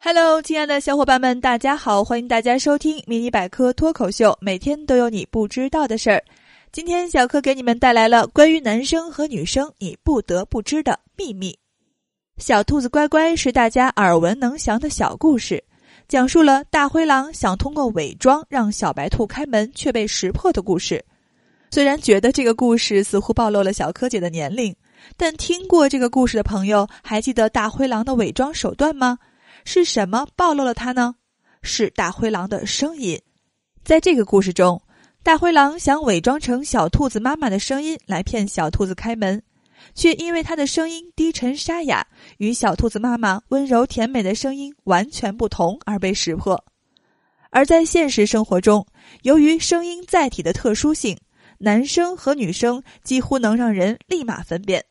Hello，亲爱的小伙伴们，大家好！欢迎大家收听迷你百科脱口秀，每天都有你不知道的事儿。今天小柯给你们带来了关于男生和女生你不得不知的秘密。小兔子乖乖是大家耳闻能详的小故事，讲述了大灰狼想通过伪装让小白兔开门却被识破的故事。虽然觉得这个故事似乎暴露了小柯姐的年龄，但听过这个故事的朋友还记得大灰狼的伪装手段吗？是什么暴露了他呢？是大灰狼的声音。在这个故事中，大灰狼想伪装成小兔子妈妈的声音来骗小兔子开门，却因为他的声音低沉沙哑，与小兔子妈妈温柔甜美的声音完全不同而被识破。而在现实生活中，由于声音载体的特殊性，男生和女生几乎能让人立马分辨。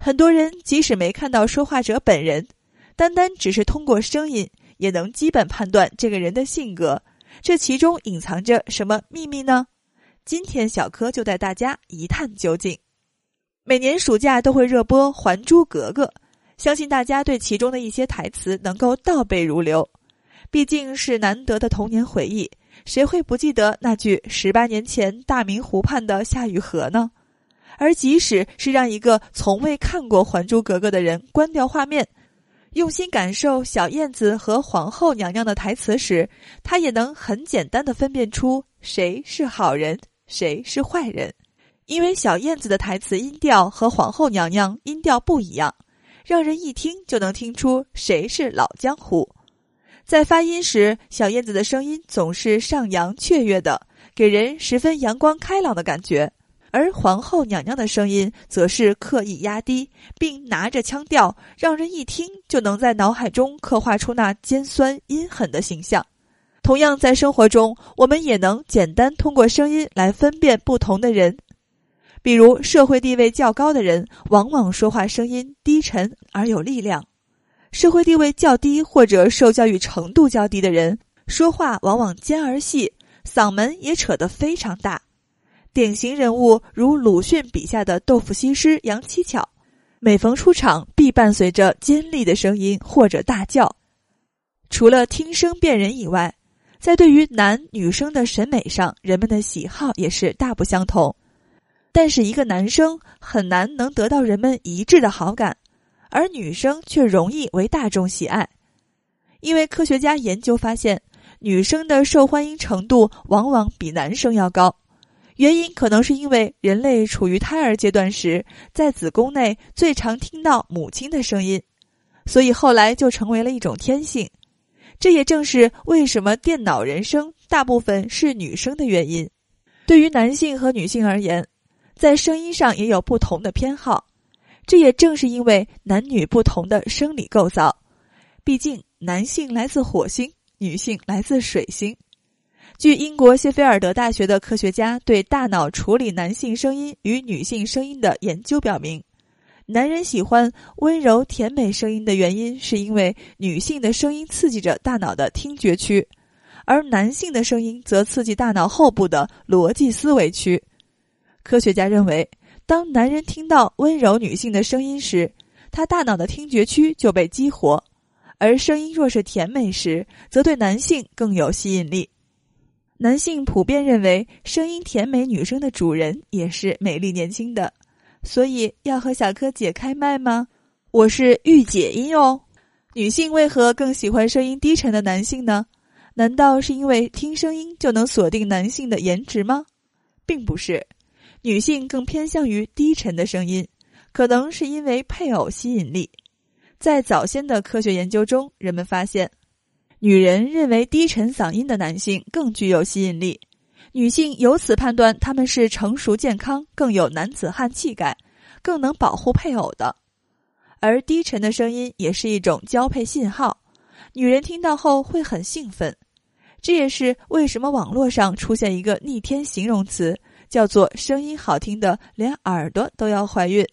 很多人即使没看到说话者本人。单单只是通过声音，也能基本判断这个人的性格，这其中隐藏着什么秘密呢？今天小柯就带大家一探究竟。每年暑假都会热播《还珠格格》，相信大家对其中的一些台词能够倒背如流。毕竟是难得的童年回忆，谁会不记得那句“十八年前大明湖畔的夏雨荷”呢？而即使是让一个从未看过《还珠格格》的人关掉画面。用心感受小燕子和皇后娘娘的台词时，他也能很简单的分辨出谁是好人，谁是坏人。因为小燕子的台词音调和皇后娘娘音调不一样，让人一听就能听出谁是老江湖。在发音时，小燕子的声音总是上扬雀跃的，给人十分阳光开朗的感觉。而皇后娘娘的声音则是刻意压低，并拿着腔调，让人一听就能在脑海中刻画出那尖酸阴狠的形象。同样，在生活中，我们也能简单通过声音来分辨不同的人。比如，社会地位较高的人，往往说话声音低沉而有力量；社会地位较低或者受教育程度较低的人，说话往往尖而细，嗓门也扯得非常大。典型人物如鲁迅笔下的豆腐西施杨七巧，每逢出场必伴随着尖利的声音或者大叫。除了听声辨人以外，在对于男女生的审美上，人们的喜好也是大不相同。但是一个男生很难能得到人们一致的好感，而女生却容易为大众喜爱，因为科学家研究发现，女生的受欢迎程度往往比男生要高。原因可能是因为人类处于胎儿阶段时，在子宫内最常听到母亲的声音，所以后来就成为了一种天性。这也正是为什么电脑人声大部分是女生的原因。对于男性和女性而言，在声音上也有不同的偏好。这也正是因为男女不同的生理构造，毕竟男性来自火星，女性来自水星。据英国谢菲尔德大学的科学家对大脑处理男性声音与女性声音的研究表明，男人喜欢温柔甜美声音的原因，是因为女性的声音刺激着大脑的听觉区，而男性的声音则刺激大脑后部的逻辑思维区。科学家认为，当男人听到温柔女性的声音时，他大脑的听觉区就被激活，而声音若是甜美时，则对男性更有吸引力。男性普遍认为，声音甜美女生的主人也是美丽年轻的，所以要和小柯姐开麦吗？我是御姐音哦。女性为何更喜欢声音低沉的男性呢？难道是因为听声音就能锁定男性的颜值吗？并不是，女性更偏向于低沉的声音，可能是因为配偶吸引力。在早先的科学研究中，人们发现。女人认为低沉嗓音的男性更具有吸引力，女性由此判断他们是成熟健康、更有男子汉气概、更能保护配偶的。而低沉的声音也是一种交配信号，女人听到后会很兴奋。这也是为什么网络上出现一个逆天形容词，叫做“声音好听的连耳朵都要怀孕”。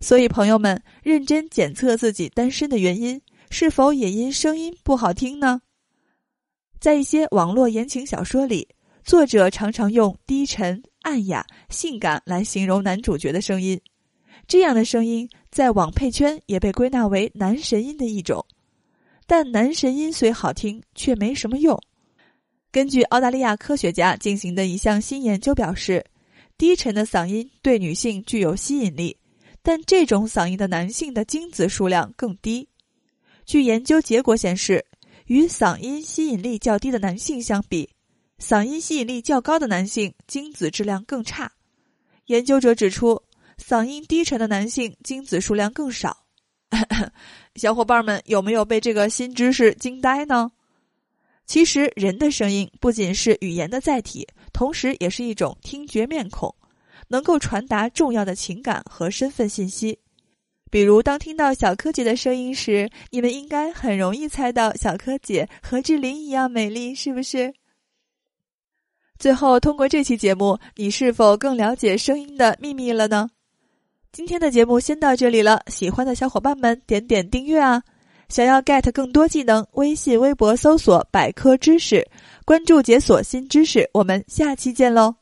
所以，朋友们认真检测自己单身的原因。是否也因声音不好听呢？在一些网络言情小说里，作者常常用低沉、暗哑、性感来形容男主角的声音。这样的声音在网配圈也被归纳为男神音的一种。但男神音虽好听，却没什么用。根据澳大利亚科学家进行的一项新研究表示，低沉的嗓音对女性具有吸引力，但这种嗓音的男性的精子数量更低。据研究结果显示，与嗓音吸引力较低的男性相比，嗓音吸引力较高的男性精子质量更差。研究者指出，嗓音低沉的男性精子数量更少。小伙伴们有没有被这个新知识惊呆呢？其实，人的声音不仅是语言的载体，同时也是一种听觉面孔，能够传达重要的情感和身份信息。比如，当听到小柯姐的声音时，你们应该很容易猜到小柯姐和志玲一样美丽，是不是？最后，通过这期节目，你是否更了解声音的秘密了呢？今天的节目先到这里了，喜欢的小伙伴们点点订阅啊！想要 get 更多技能，微信、微博搜索“百科知识”，关注解锁新知识。我们下期见喽！